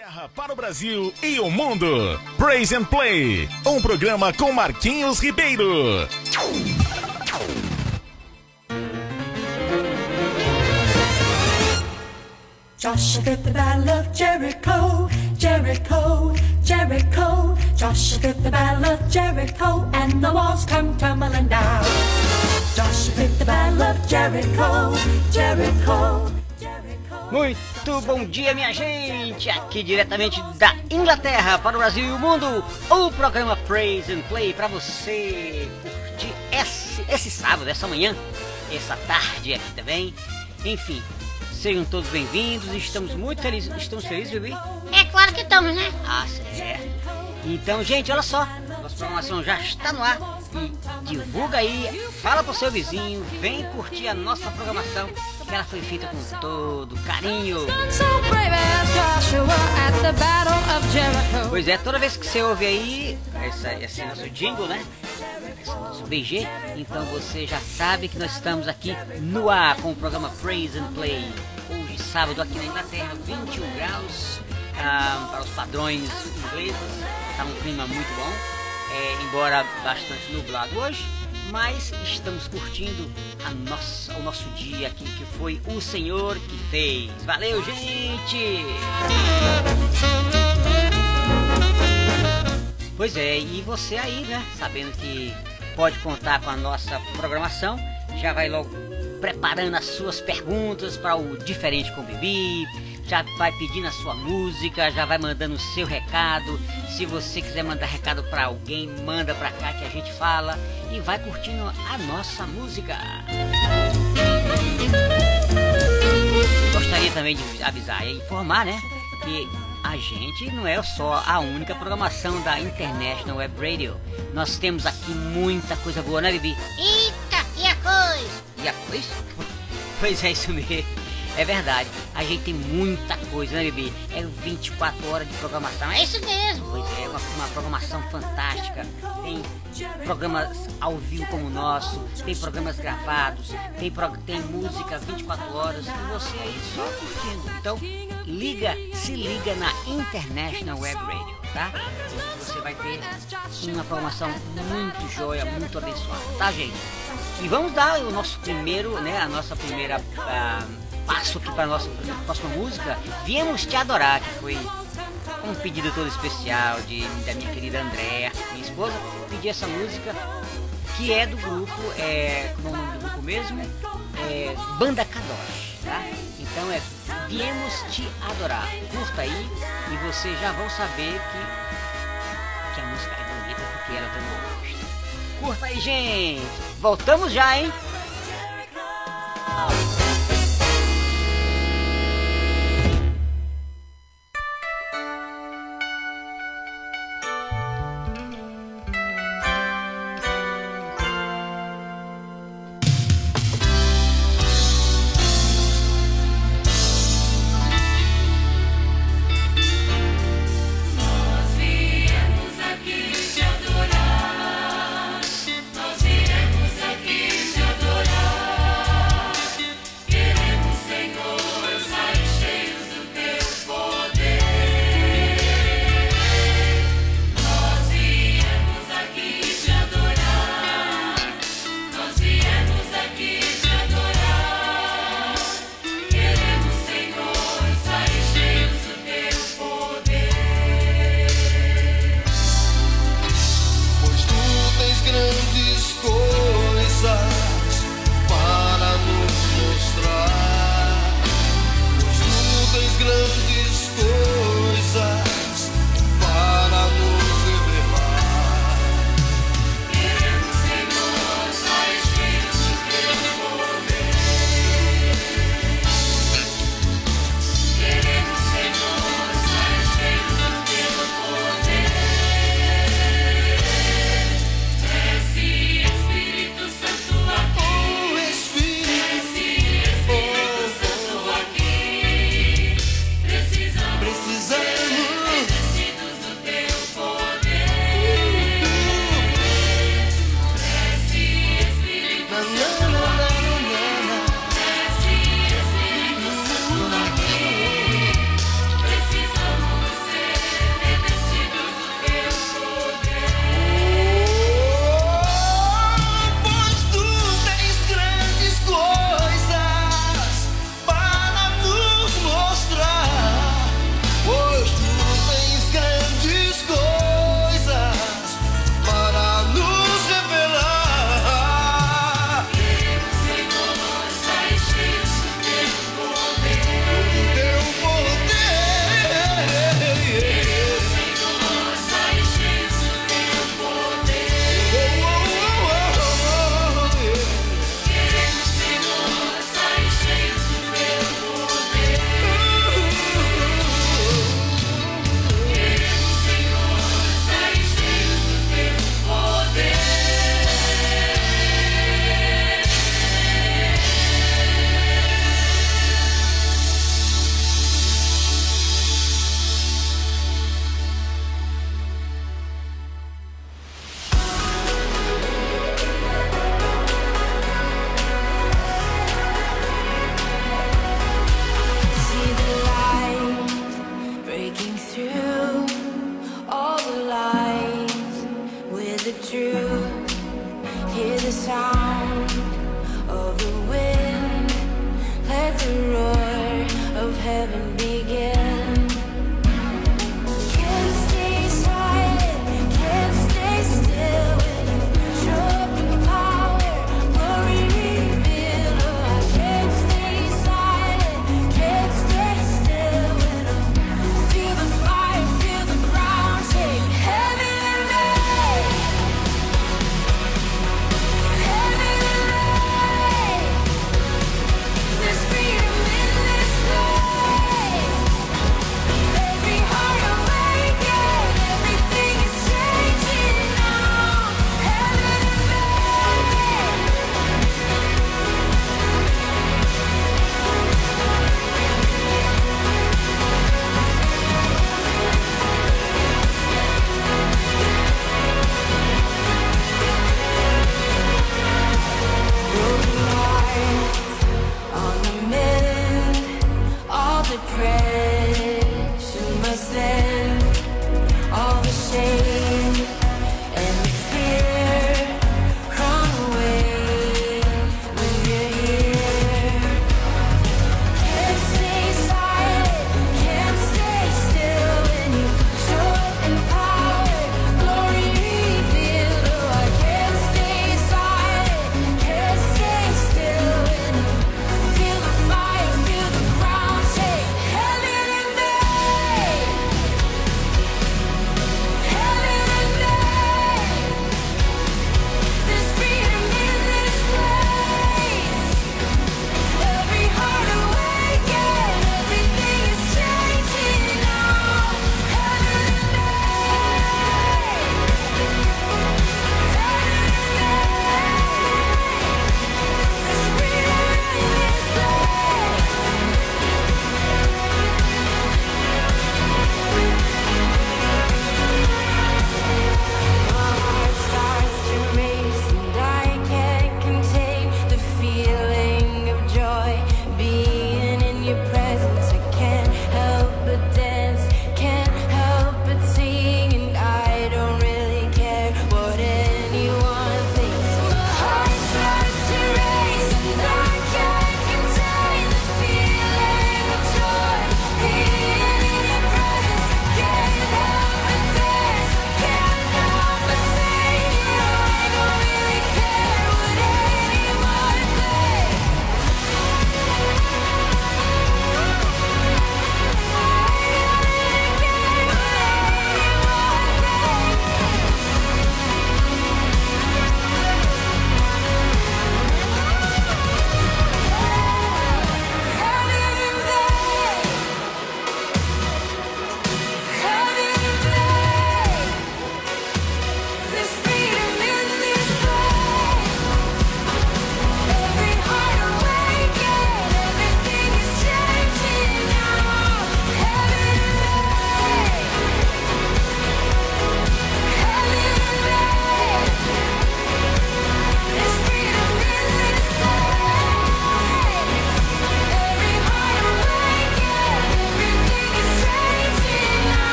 Inglaterra para o Brasil e o mundo. Praise and Play, um programa com Marquinhos Ribeiro. Joshua the battle of Jericho, Jericho, Jericho. Joshua the battle of Jericho, and the walls come tumbling down. Joshua the battle of Jericho, Jericho. Muito bom dia, minha gente! Aqui diretamente da Inglaterra para o Brasil e o mundo, o programa Praise and Play para você curtir esse, esse sábado, essa manhã, essa tarde aqui também. Enfim, sejam todos bem-vindos, estamos muito felizes. Estamos felizes, bebê? É claro que estamos, né? Ah, certo. Então, gente, olha só, nossa programação já está no ar divulga aí, fala pro seu vizinho, vem curtir a nossa programação, que ela foi feita com todo carinho. Pois é, toda vez que você ouve aí essa, esse nosso jingle, né? Esse nosso BG, então você já sabe que nós estamos aqui no ar com o programa Praise and Play. Hoje, sábado, aqui na Inglaterra, 21 graus ah, para os padrões ingleses. Está um clima muito bom, é, embora bastante nublado hoje. Mas estamos curtindo nossa, o nosso dia aqui, que foi o Senhor que fez. Valeu, gente! Pois é, e você aí, né? Sabendo que pode contar com a nossa programação, já vai logo preparando as suas perguntas para o Diferente com Bibi, já vai pedindo a sua música, já vai mandando o seu recado. Se você quiser mandar recado para alguém, manda para cá que a gente fala e vai curtindo a nossa música. Gostaria também de avisar e informar, né, que a gente não é só a única programação da International Web Radio. Nós temos aqui muita coisa boa, né, Bibi? Eita, e a coisa? E a coisa? Pois é, isso mesmo. É verdade. A gente tem muita coisa, né, Bibi? É 24 horas de programação. É isso mesmo. Pois é, uma, uma programação fantástica. Tem programas ao vivo como o nosso, tem programas gravados, tem, pro- tem música 24 horas e você aí só curtindo. Então, liga, se liga na International Web Radio, tá? Você vai ter uma programação muito joia, muito abençoada, tá, gente? E vamos dar o nosso primeiro, né, a nossa primeira ah, passo aqui para nossa próxima música. Viemos te adorar, que foi um pedido todo especial de, da minha querida Andréa, minha esposa, pedi essa música que é do grupo, é, como é o nome do grupo mesmo? É, Banda Kadosh, tá? Então é Viemos te adorar. Curta aí e vocês já vão saber que, que a música é bonita porque ela também gosta. Curta aí, gente! Voltamos já, hein?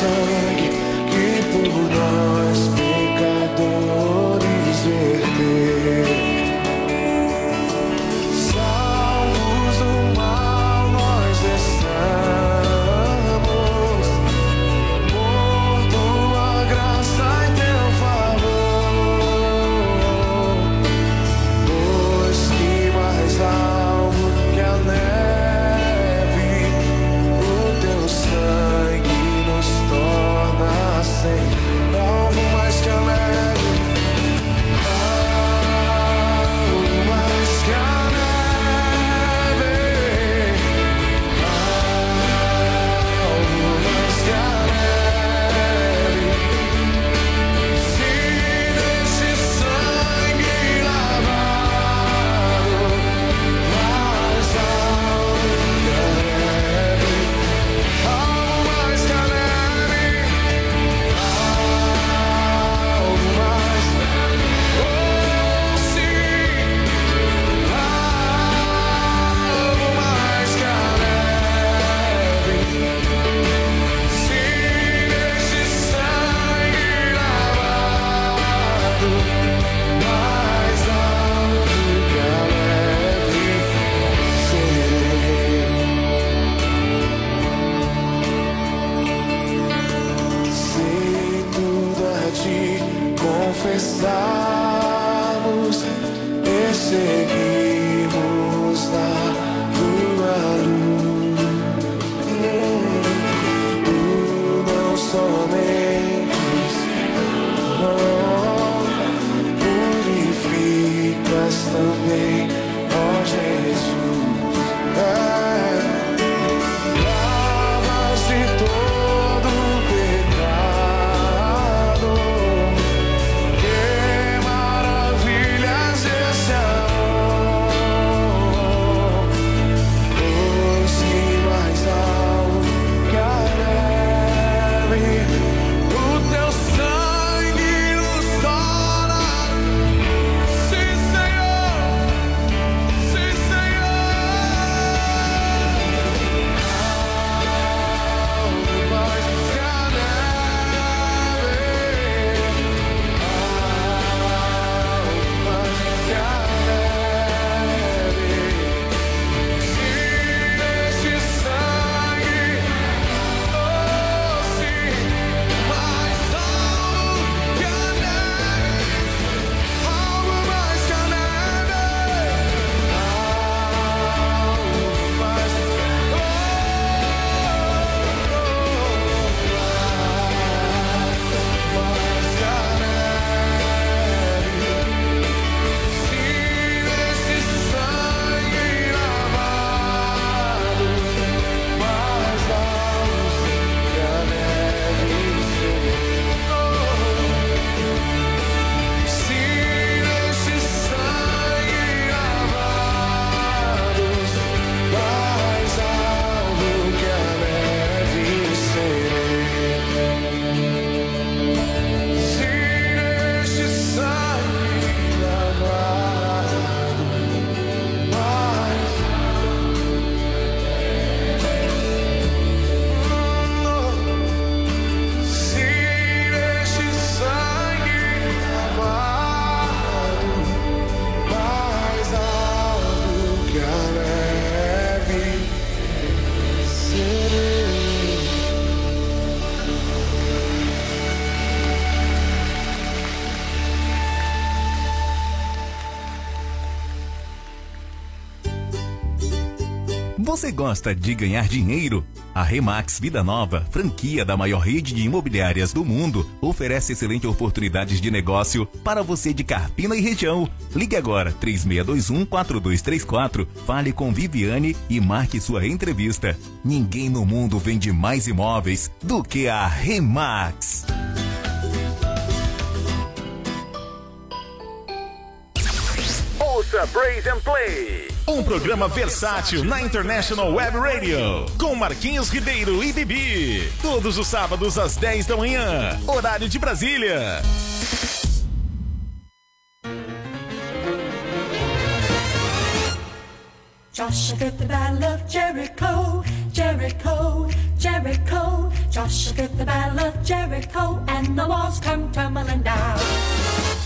soul. Você gosta de ganhar dinheiro? A Remax Vida Nova, franquia da maior rede de imobiliárias do mundo, oferece excelentes oportunidades de negócio para você de Carpina e região. Ligue agora 3621 4234, fale com Viviane e marque sua entrevista. Ninguém no mundo vende mais imóveis do que a Remax. Ouça Praise and Play. Um programa versátil na International Web Radio. Com Marquinhos Ribeiro e Bibi. Todos os sábados às 10 da manhã. Horário de Brasília. Joshua the Battle of Jericho, Jericho, Jericho. Joshua the Battle of Jericho, and the walls come tumbling down.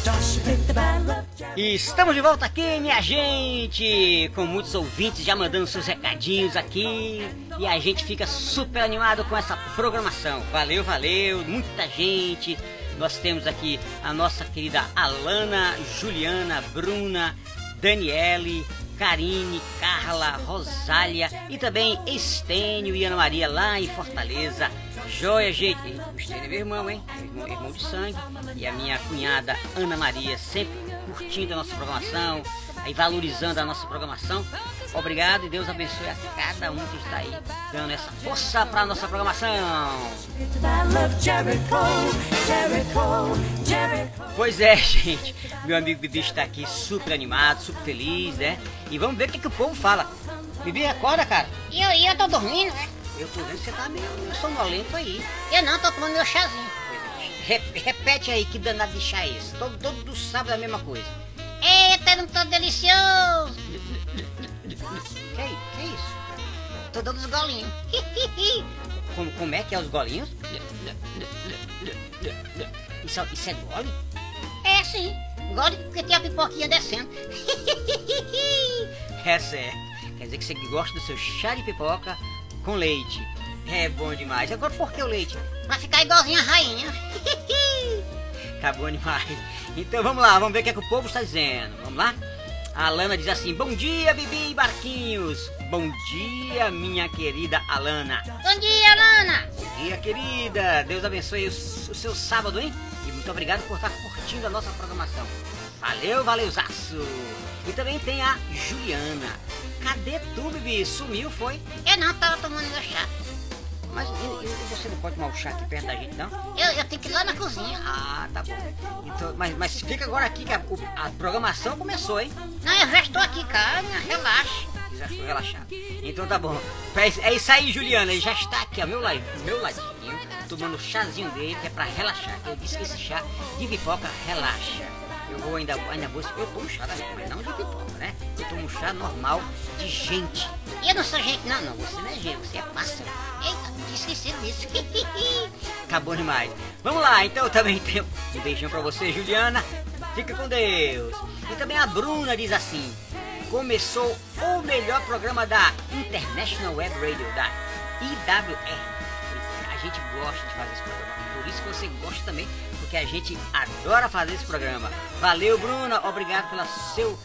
Joshua the Battle of Jericho. Estamos de volta aqui, minha gente, com muitos ouvintes já mandando seus recadinhos aqui e a gente fica super animado com essa programação. Valeu, valeu, muita gente. Nós temos aqui a nossa querida Alana, Juliana, Bruna, Daniele, Karine, Carla, Rosália e também Estênio e Ana Maria lá em Fortaleza. Joia, gente. O Estênio é meu irmão, hein? Irmão, irmão de sangue. E a minha cunhada Ana Maria sempre curtindo a nossa programação, aí valorizando a nossa programação. Obrigado e Deus abençoe a cada um que está aí dando essa força para a nossa programação. Pois é, gente. Meu amigo Bibi está aqui super animado, super feliz, né? E vamos ver o que, que o povo fala. Bibi, acorda, cara. E eu, e eu tô dormindo, né? Eu tô vendo que você tá meio, meio sonolento aí. Eu não, tô tomando meu chazinho. Re- repete aí que danado de chá é esse. Todo, todo sábado é a mesma coisa. Eita, não tô delicioso. Que, é- que é isso? Tô dando os golinhos. Como, como é que é os golinhos? Isso, é- isso é gole? É sim, gole porque tem a pipoquinha descendo. É certo. Quer dizer que você gosta do seu chá de pipoca com leite. É bom demais. Agora por que o leite? Pra ficar igualzinho a rainha. Tá bom demais. Então vamos lá, vamos ver o que, é que o povo está dizendo. Vamos lá? A Alana diz assim: Bom dia, Bibi e Barquinhos. Bom dia, minha querida Alana. Bom dia, Lana. Bom dia, querida. Deus abençoe o, o seu sábado, hein? E muito obrigado por estar curtindo a nossa programação. Valeu, valeuzaço. E também tem a Juliana. Cadê tu, Bibi? Sumiu, foi? Eu não tava tomando meu chá. Mas e- e você não pode tomar o chá aqui perto da gente, não? Eu, eu tenho que ir lá na cozinha. Ah, tá bom. Então, mas, mas fica agora aqui que a, a programação começou, hein? Não, eu já estou aqui, calma, relaxa. Já estou relaxado. Então tá bom. É é isso aí, Juliana. Ele já está aqui ao meu, la- meu ladinho, tomando o chazinho dele, que é pra relaxar. Eu disse que esse chá de pipoca relaxa. Eu vou ainda, ainda vou. Eu tomo chá da mas não de pipoca, né? Eu tomo chá normal de gente. Eu não sou gente, não, Não, você não é gente, você é pássaro. Eita, esqueci disso. Acabou demais. Vamos lá, então também tenho um beijão pra você, Juliana. Fica com Deus. E também a Bruna diz assim: começou o melhor programa da International Web Radio, da IWR. É, A gente gosta de fazer esse programa. Por isso que você gosta também, porque a gente adora fazer esse programa. Valeu, Bruna. Obrigado pelo seu,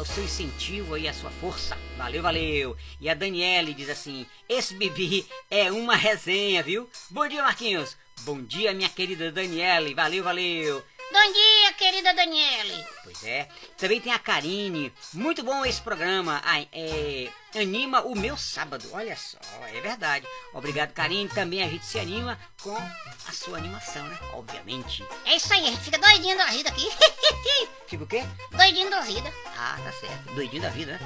o seu incentivo e a sua força. Valeu, valeu. E a Daniele diz assim: Esse Bibi é uma resenha, viu? Bom dia, Marquinhos. Bom dia, minha querida Daniele. Valeu, valeu. Bom dia, querida Daniele. Pois é. Também tem a Karine. Muito bom esse programa. Ai, é, anima o meu sábado. Olha só, é verdade. Obrigado, Karine. Também a gente se anima com a sua animação, né? Obviamente. É isso aí, a gente fica doidinho da vida aqui. Fica o quê? doidinho da vida. Ah, tá certo. Doidinho da vida, né?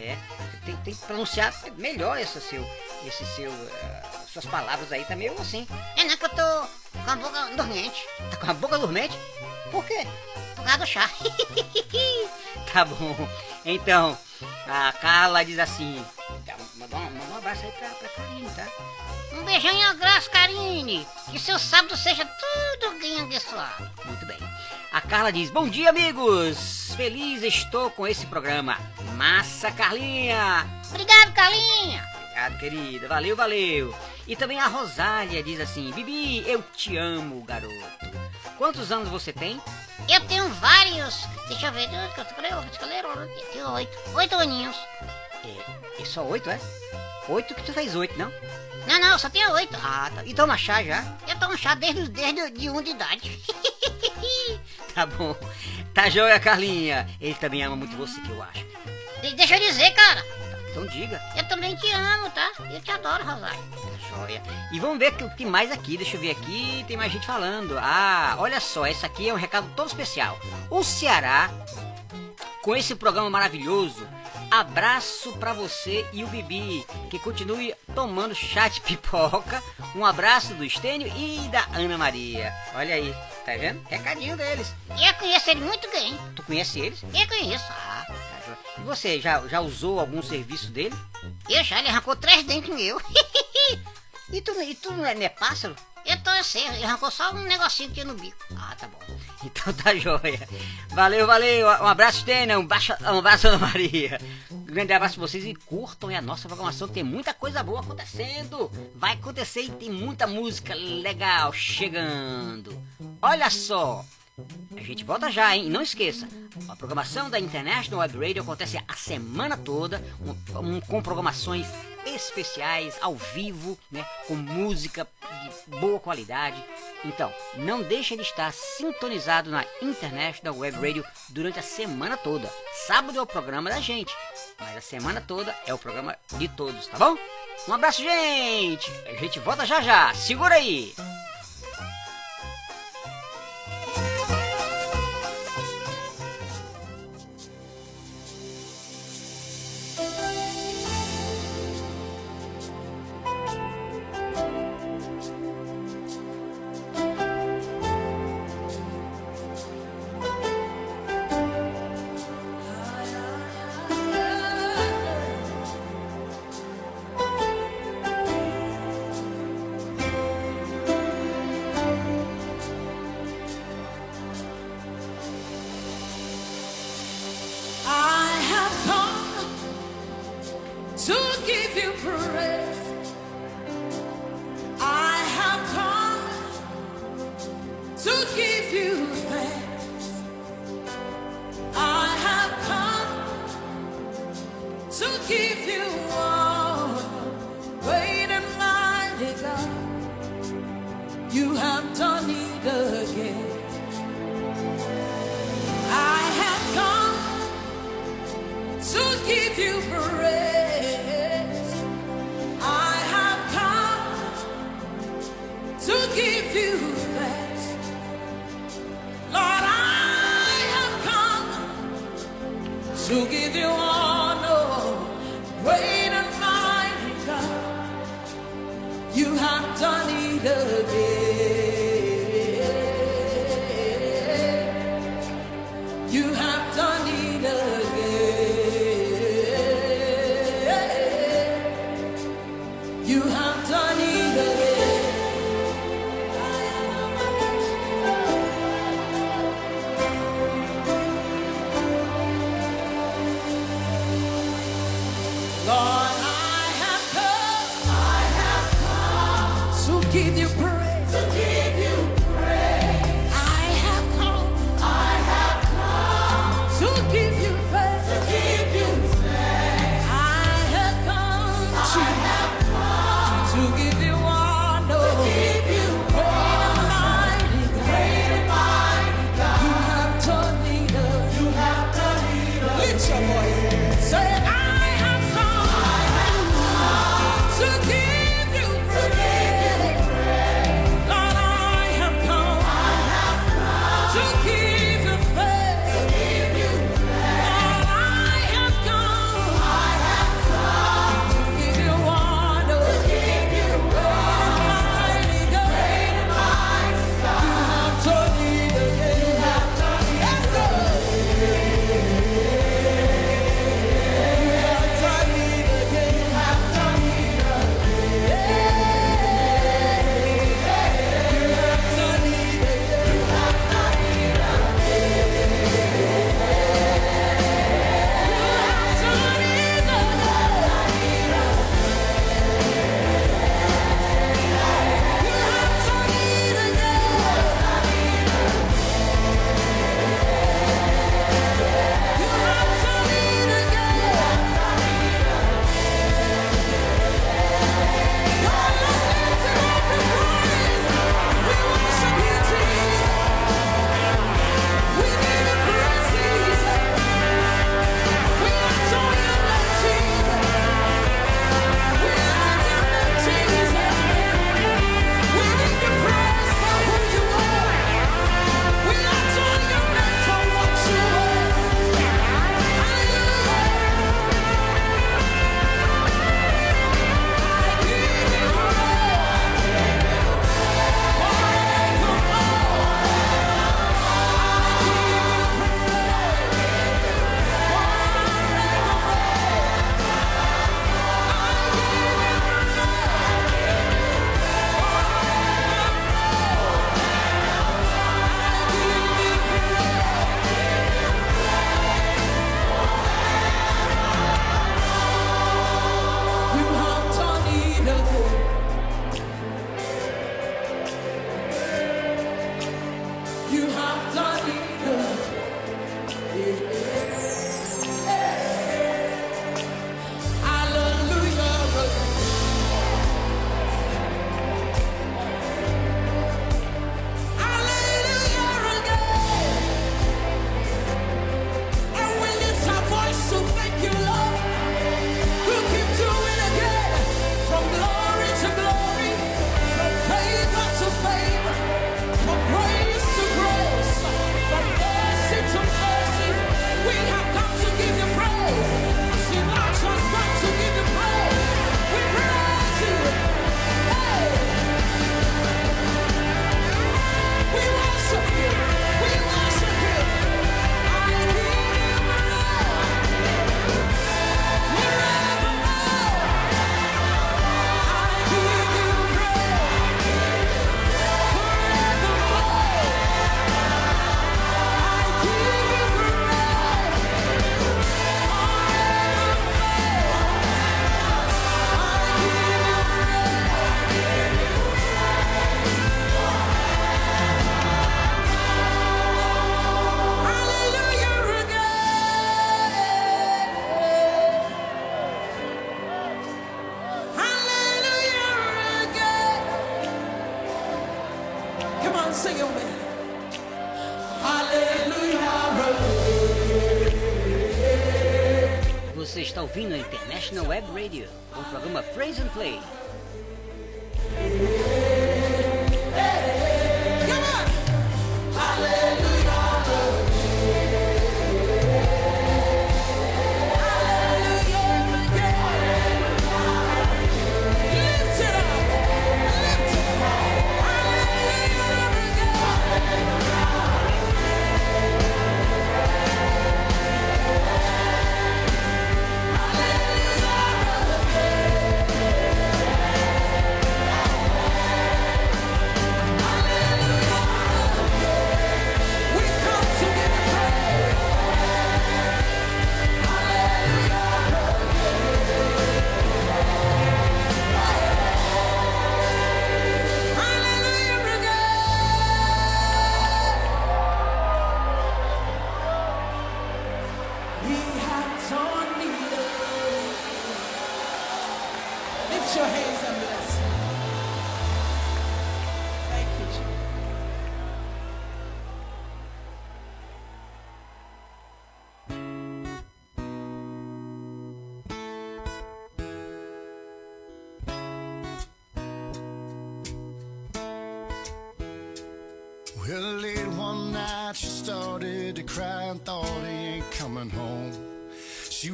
É. Tem, tem que pronunciar melhor esse seu. Esse seu. eh, suas palavras aí tá meio assim. É não que eu tô com a boca dormente. Tá com a boca dormente? Por quê? Por causa do chá. Tá bom. Então, a Carla diz assim. Manda um, abraço aí pra, pra Karine, tá? um beijão e um abraço, Karine. Que seu sábado seja tudo bem abençoado. Muito bem. A Carla diz: Bom dia, amigos! Feliz estou com esse programa. Massa, Carlinha! Obrigado, Carlinha. Obrigado, querida. Valeu, valeu. E também a Rosália diz assim: Bibi, eu te amo, garoto. Quantos anos você tem? Eu tenho vários. Deixa eu ver. eu Tenho oito. Oito aninhos. É, é só oito, é? Oito que tu fez oito, não? Não, não, só tenho oito. Ah, tá. E toma chá já? Eu tomo chá desde, desde de um de idade. Tá bom. Tá joia, Carlinha. Ele também ama muito você, que eu acho. E Deixa eu dizer, cara. Então diga. Eu também te amo, tá? Eu te adoro, Rosário. Tá joia. E vamos ver o que- o que mais aqui. Deixa eu ver aqui. Tem mais gente falando. Ah, olha só. Esse aqui é um recado todo especial. O Ceará, com esse programa maravilhoso, abraço pra você e o Bibi. Que continue tomando chá de pipoca. Um abraço do Estênio e da Ana Maria. Olha aí. Tá vendo? Recadinho deles. Eu conheço ele muito bem. Tu conhece eles? Eu conheço. Ah, tá joia. E você, já, já usou algum serviço dele? Eu já, ele arrancou três dentes meu. E tu, e tu não é, não é pássaro? Eu tô assim, ele arrancou só um negocinho aqui no bico. Ah, tá bom. Então tá joia. Valeu, valeu. Um abraço, Tena. Um, baixo, um abraço, Ana Maria. Um grande abraço pra vocês e curtam a nossa programação. Tem muita coisa boa acontecendo. Vai acontecer e tem muita música legal chegando. Olha só. A gente volta já, hein? E não esqueça, a programação da International Web Radio acontece a semana toda, um, um, com programações especiais, ao vivo, né? Com música de boa qualidade. Então, não deixe de estar sintonizado na International Web Radio durante a semana toda. Sábado é o programa da gente, mas a semana toda é o programa de todos, tá bom? Um abraço, gente! A gente volta já já. Segura aí! wrapped on needles.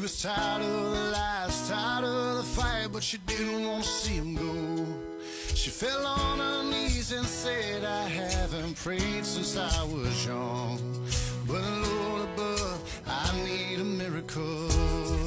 was tired of the lies, tired of the fight, but she didn't want to see him go. She fell on her knees and said, I haven't prayed since I was young. But Lord above, I need a miracle.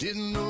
didn't know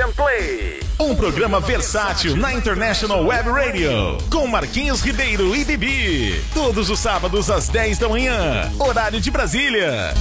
And Play. Um programa versátil na International Web Radio. Com Marquinhos Ribeiro e Bibi. Todos os sábados às 10 da manhã. Horário de Brasília.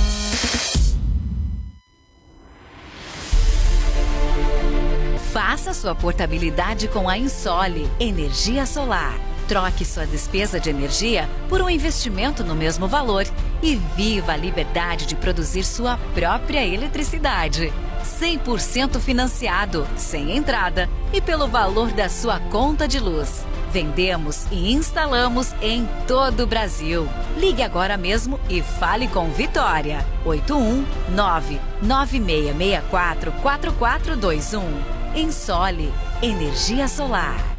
Faça sua portabilidade com a Insole Energia Solar. Troque sua despesa de energia por um investimento no mesmo valor e viva a liberdade de produzir sua própria eletricidade. 100% financiado, sem entrada e pelo valor da sua conta de luz. Vendemos e instalamos em todo o Brasil. Ligue agora mesmo e fale com Vitória. 819 9664 4421. Ensole Energia Solar.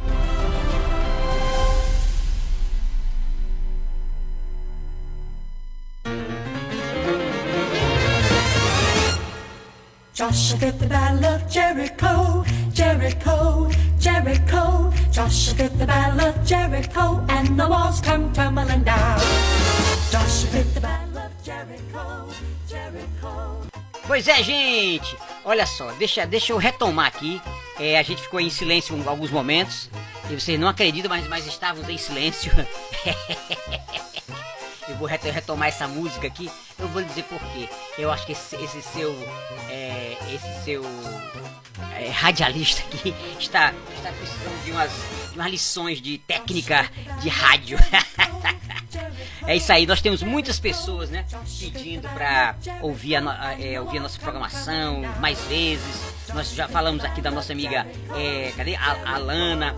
Joshua the battle of Jericho, Jericho, Jericho. Joshua the battle of Jericho, and the walls come tumbling down. Joshua the battle of Jericho, Jericho. Pois é, gente! Olha só, deixa, deixa eu retomar aqui. É, a gente ficou em silêncio alguns momentos. E vocês não acreditam, mas, mas estávamos em silêncio. eu vou reto- retomar essa música aqui. Eu vou dizer por quê. Eu acho que esse, esse seu. é, esse seu. é, radialista aqui está, está precisando de umas, de umas lições de técnica de rádio. É isso aí, nós temos muitas pessoas, né, pedindo pra ouvir a, é, ouvir a nossa programação mais vezes. Nós já falamos aqui da nossa amiga, é, cadê? A, Alana,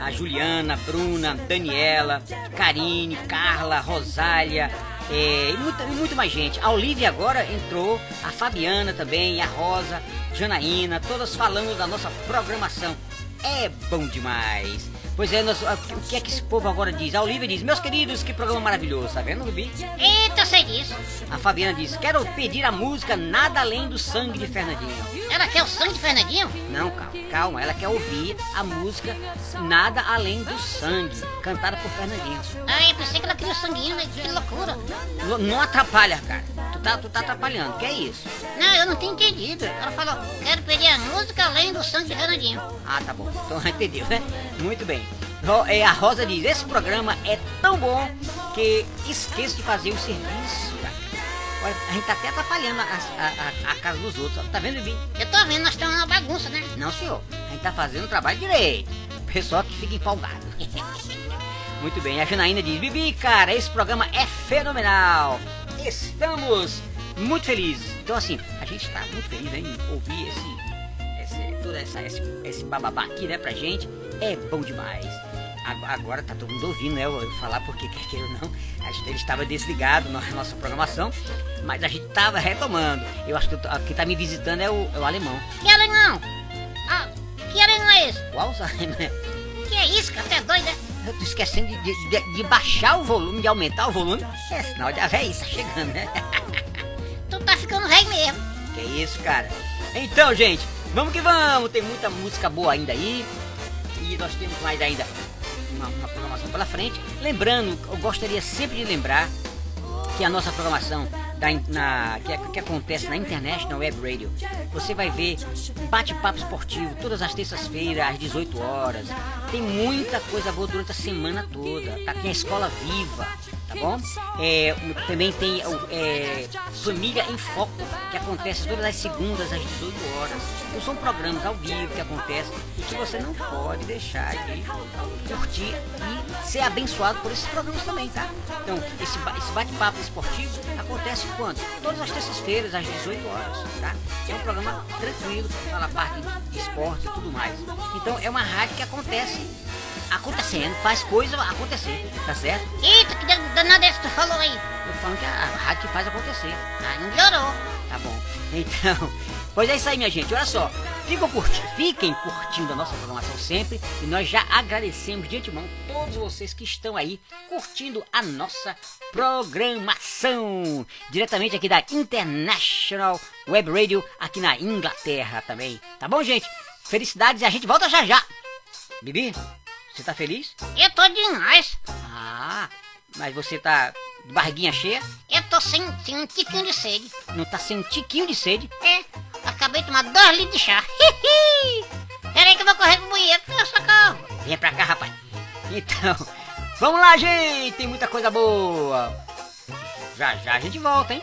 a Juliana, Bruna, Daniela, Karine, Carla, Rosália, é, e, muita, muito mais gente. A Olivia agora entrou, a Fabiana também, a Rosa, Janaína, todas falando da nossa programação. É bom demais. Pois é, nós- o que é que esse povo agora diz? A Olivia diz, meus queridos, que programa maravilhoso, tá vendo, Bibi? Eita, eu sei disso. A Fabiana diz, quero pedir a música Nada Além do Sangue de Fernandinho. Ela quer o sangue de Fernandinho? Não, calma, calma, ela quer ouvir a música Nada Além do Sangue, cantada por Fernandinho. Ah, eu pensei que ela queria o sanguinho, mas que loucura. Não, não atrapalha, cara. Tu tá, tu tá atrapalhando, que é isso? Não, eu não tinha entendido. Ela falou, quero pedir a música além do sangue de Fernandinho. Ah, tá bom. Então entendeu, né? Muito bem. É, A Rosa diz, esse programa é tão bom que esqueço de fazer o serviço. Olha, a gente tá até atrapalhando a, a- a- a casa dos outros. Tá vendo, Bibi? Eu tô vendo, nós estamos numa bagunça, né? Não, senhor. A gente tá fazendo o trabalho direito. O pessoal que fica empolgado. Muito bem. A Janaína diz, Bibi, cara, esse programa é fenomenal. Estamos muito felizes. Então, assim, a gente tá muito feliz né, em ouvir esse, esse, toda essa, esse, esse bababá aqui, né, pra gente. É bom demais. Ag- Agora tá todo mundo ouvindo, né? Eu, eu falar porque quer queira ou não. A gente, ele estava desligado na nossa programação, mas a gente tava retomando. Eu acho que eu quem tá me visitando é o, é o alemão. Que alemão? Ah, que alemão é esse? O Alzheimer. Que é isso, cara? Até é doido, né? Eu tô esquecendo de, de- de- de baixar o volume, de aumentar o volume. É sinal de a véia está chegando, né? Tu tá ficando rei mesmo. que isso, cara. Então, gente, vamos que vamos. Tem muita música boa ainda aí. E nós temos mais ainda uma, uma programação pela frente. Lembrando, eu gostaria sempre de lembrar que a nossa programação da, na, que, que acontece na International Web Radio, você vai ver bate-papo esportivo todas as terças-feiras às 18 horas. Tem muita coisa boa durante a semana toda. Tá? Tem a escola viva, tá bom? É, também tem é, Família em Foco, que acontece todas as segundas às 18 horas. Então são programas ao vivo que acontecem e que você não pode deixar de curtir e ser abençoado por esses programas também, tá? Então, esse, esse bate-papo esportivo acontece quando? Todas as terças-feiras, às 18 horas, tá? É um programa tranquilo, fala parte de esporte e tudo mais. Então, é uma rádio que acontece acontecendo, faz coisa acontecer, tá certo? Eita, que dan- danada é esse que tu falou aí? Eu tô falando que é a rádio que faz acontecer. Ah, não melhorou. Tá bom. Então, pois é isso aí, minha gente. Olha só. Fiquem, curti fiquem curtindo a nossa programação sempre. E nós já agradecemos de antemão todos vocês que estão aí curtindo a nossa programação. Diretamente aqui da International Web Radio, aqui na Inglaterra também. Tá bom, gente? Felicidades e a gente volta já já. Bibi, você tá feliz? Eu tô demais. Ah, mas você tá de barriguinha cheia? Eu tô sem, sem um tiquinho de sede. Não tá sem um tiquinho de sede? É, acabei de tomar dois litros de chá. Peraí que eu vou correr pro banheiro, que socorro. Vem pra cá, rapaz. Então, vamos lá, gente. Tem muita coisa boa. Já já a gente volta, hein?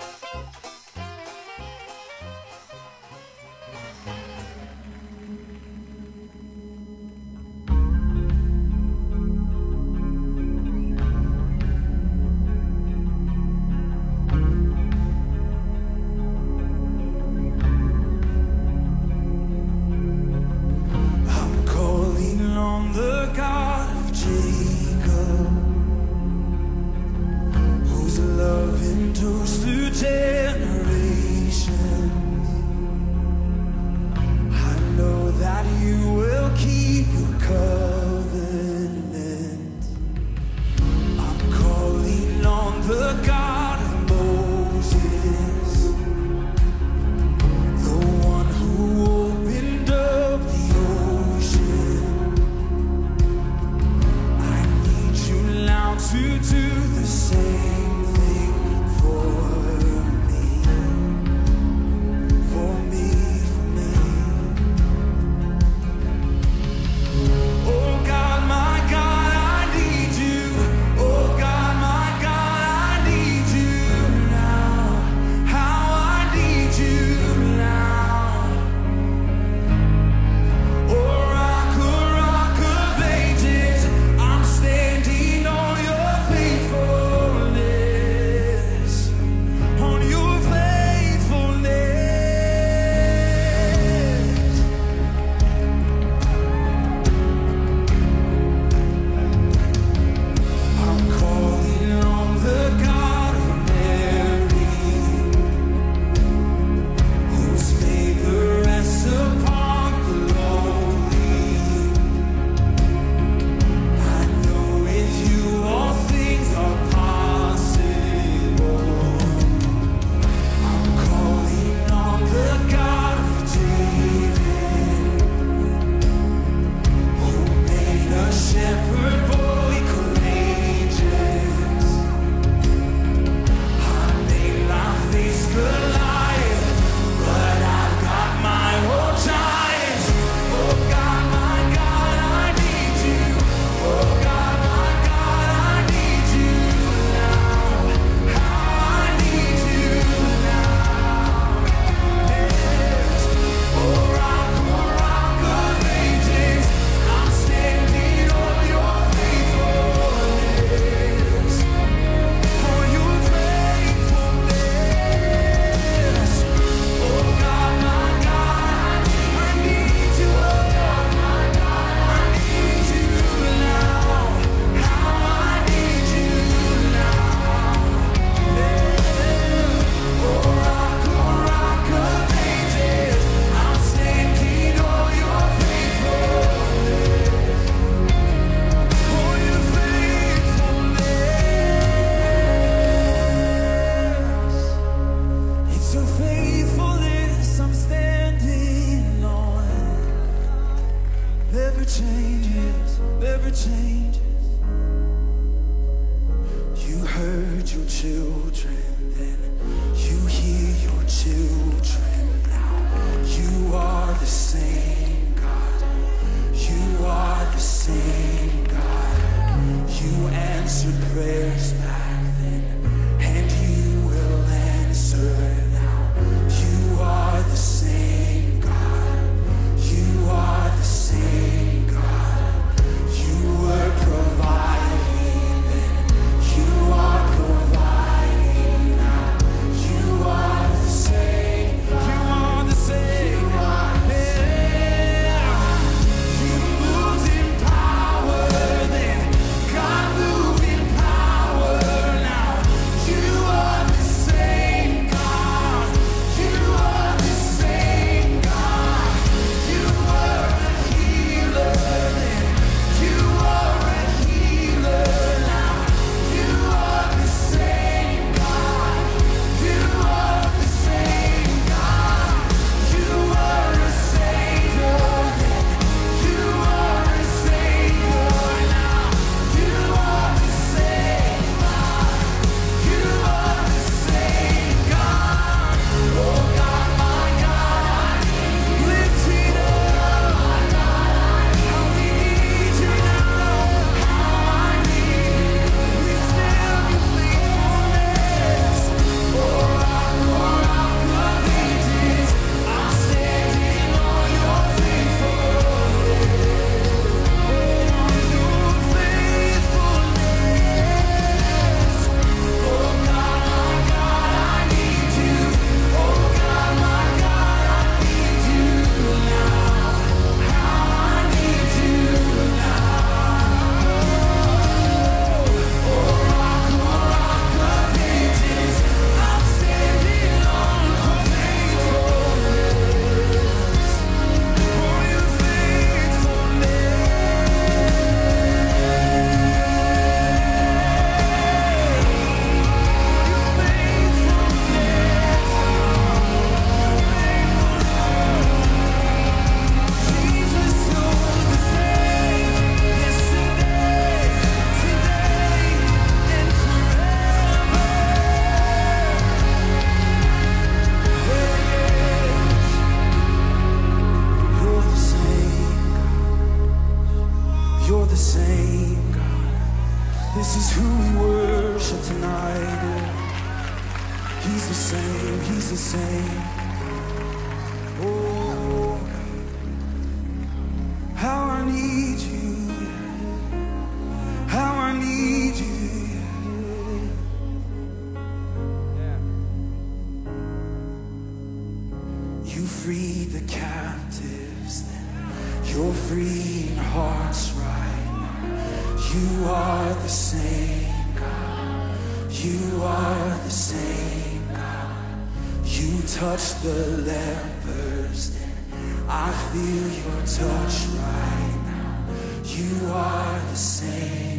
The lepers, I feel your touch right now. You are the same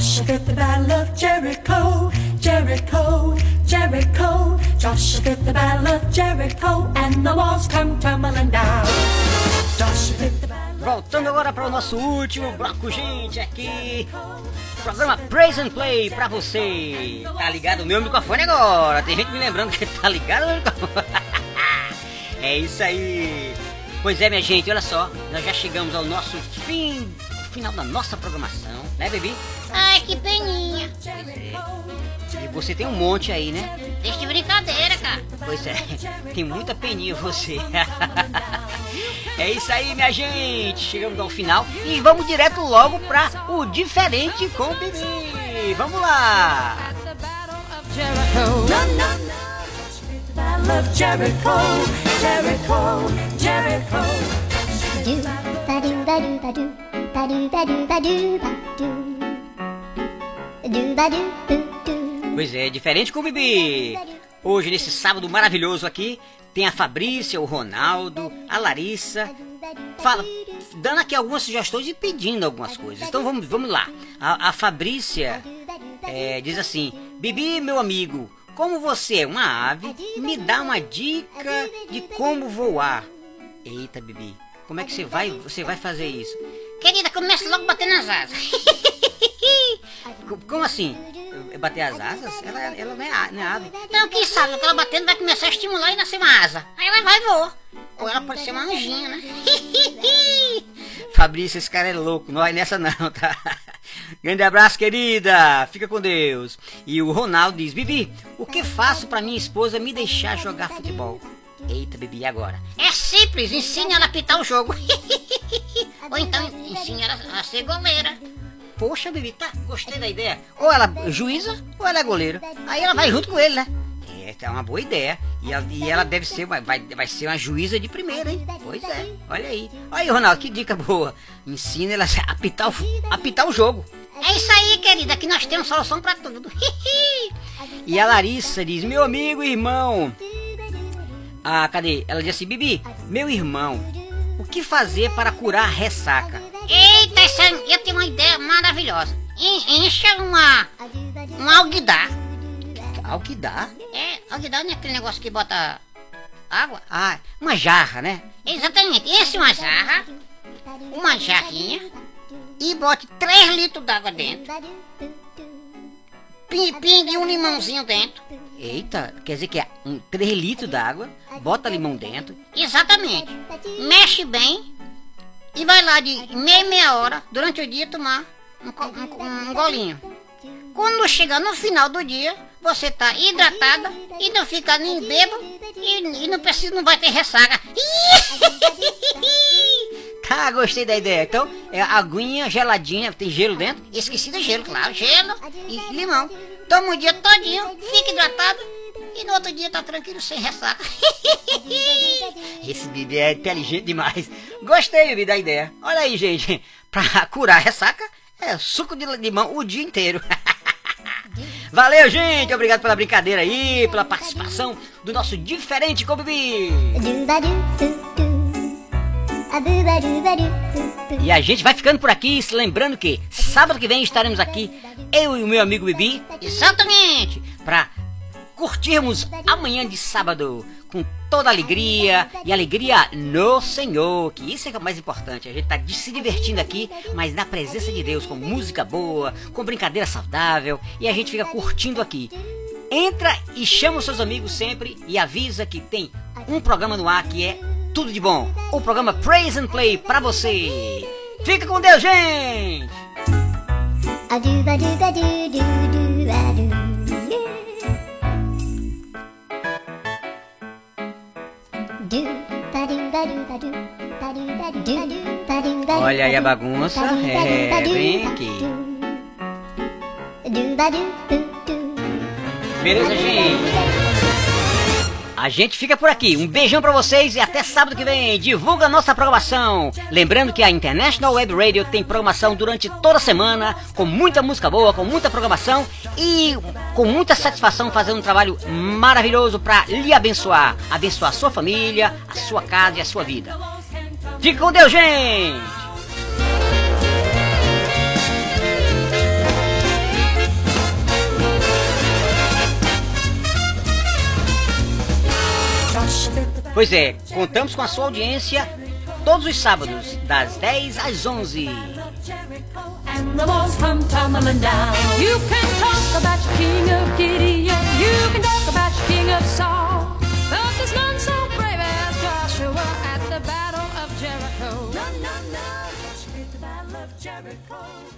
Joshua the battle of Jericho, Jericho, Jericho. Joshua the battle of Jericho, and the walls come tumbling down. Joshua the battle Voltando agora para o nosso último bloco, gente, aqui. Programa Praise and Play pra você. Tá ligado o meu microfone agora. Tem gente me lembrando que tá ligado o microfone. É isso aí. Pois é, minha gente, olha só. Nós já chegamos ao nosso fim, final da nossa programação, né, bebê? Ai, que peninha. E você tem um monte aí, né? Deixa de brincadeira, cara. Pois é, tem muita peninha você. é isso aí, minha gente. Chegamos ao final e vamos direto logo pra o diferente com o Bibi. Vamos lá. battle of Jericho, Jericho, Jericho. do ba do ba do Pois é, diferente com o Bibi. Hoje, nesse sábado maravilhoso aqui, tem a Fabrícia, o Ronaldo, a Larissa. Fala, dando aqui algumas sugestões e pedindo algumas coisas. Então vamos, vamos lá. A, a Fabrícia é, diz assim: Bibi, meu amigo, como você é uma ave, me dá uma dica de como voar. Eita, Bibi, como é que você vai, você vai fazer isso? Querida, comece logo batendo as asas. Co- Como assim? Bater as asas? Ela, ela não, é, não é ave. Então, quem sabe, aquela batendo vai começar a estimular e nascer uma asa. Aí ela vai voar. Ou ela pode ser uma anjinha, né? Fabrício, esse cara é louco, não vai nessa não, tá? Grande abraço, querida. Fica com Deus. E o Ronaldo diz: Bibi, o que faço pra minha esposa me deixar jogar futebol? Eita, Bibi, e agora? É simples, ensine ela a apitar o jogo. Ou então ensine ela a ser goleira. Poxa, Bibi, tá, gostei da ideia. Ou ela é juíza, ou ela é goleiro. Aí ela vai junto com ele, né? É, é uma boa ideia. E ela, e ela deve ser, vai, vai ser uma juíza de primeira, hein? Pois é, olha aí. Olha aí, Ronaldo, que dica boa. Ensina ela a apitar o, apitar o jogo. É isso aí, querida, que nós temos solução pra tudo. E a Larissa diz: Meu amigo e irmão. Ah, cadê? Ela diz assim: Bibi, meu irmão, o que fazer para curar a ressaca? Eita, essa, eu tenho uma ideia maravilhosa. En- Encha uma. um alguidar. Dá? É, alguidar não é aquele negócio que bota água? Ah, uma jarra, né? Exatamente, enche uma jarra, uma jarrinha, e bote 3 litros d'água dentro. Pin- Pingue um limãozinho dentro. Eita, quer dizer que é um 3 litros d'água, bota limão dentro. Exatamente. Mexe bem e vai lá de meia meia hora durante o dia tomar um, um- um golinho. Quando chegar no final do dia, você tá hidratada e não fica nem bêbado e, e não precisa, não vai ter ressaca. Ah, gostei da ideia. Então, é aguinha geladinha, tem gelo dentro. Esqueci do gelo, claro. Gelo e limão. Toma o dia todinho, fica hidratado. E no outro dia tá tranquilo, sem ressaca. Esse bebê é inteligente demais. Gostei, bebê, da ideia. Olha aí, gente. Pra curar a ressaca, é suco de limão o dia inteiro. Valeu, gente. Obrigado pela brincadeira aí, pela participação do nosso diferente com bebê. E a gente vai ficando por aqui, se lembrando que sábado que vem estaremos aqui, eu e o meu amigo Bibi, exatamente, para curtirmos amanhã de sábado com toda alegria e alegria no Senhor, que isso é o mais importante. A gente tá se divertindo aqui, mas na presença de Deus, com música boa, com brincadeira saudável e a gente fica curtindo aqui. Entra e chama os seus amigos sempre e avisa que tem um programa no ar que é tudo de bom. O programa Praise and Play pra você. Fica com Deus, gente! Olha aí a bagunça. É, vem aqui. Beleza, gente? A gente fica por aqui. Um beijão pra vocês e até sábado que vem. Divulga nossa programação. Lembrando que a International Web Radio tem programação durante toda a semana, com muita música boa, com muita programação e com muita satisfação fazendo um trabalho maravilhoso para lhe abençoar, abençoar a sua família, a sua casa e a sua vida. Fique com Deus, gente! Pois é, contamos com a sua audiência todos os sábados, das 10 às 11. And the walls come tumbling down. You can talk about your king of Gideon. You can talk about your king of Saul. But there's none so brave as Joshua at the battle of Jericho. No, no, no. Joshua at the battle of Jericho.